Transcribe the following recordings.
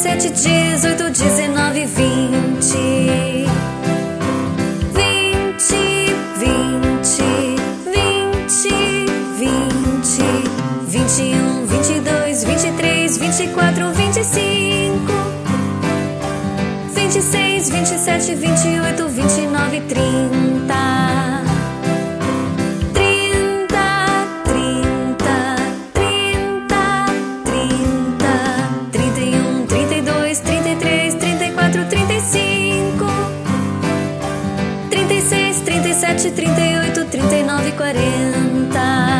17, 18, 19, 20. 20, 20, 20, 20, 21, 22, 23, 24, 25, 26, 27, 28, 29, 30. 37, 38, 39, 40.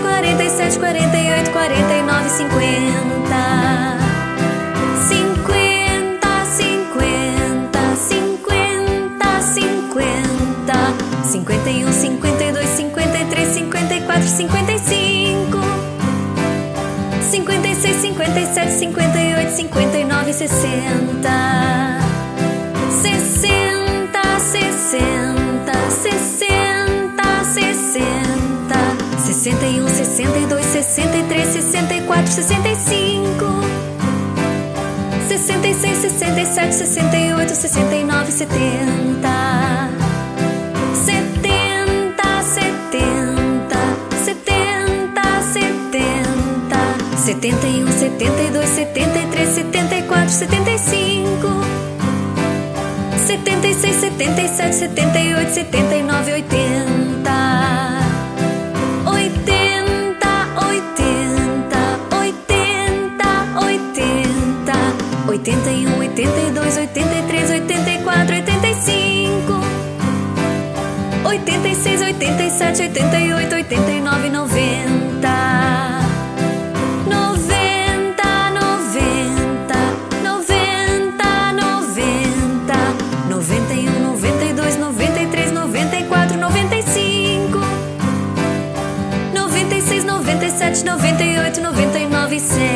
quarenta e sete, quarenta e oito, quarenta e nove, cinquenta. 51, 52, 53, 54, 55, 56, 57, 58, 59, 60, 60, 60, 60, 60, 61, 62, 63, 64, 65. 66, 67, 68, 69, 70. 71, 72, 73, 74, 75, 76, 77, 78, 79, 80, 80, 80, 80, 80, 81, 82, 83, 84, 85. 86, 87, 88, 89, 90. 98, 99 e 100.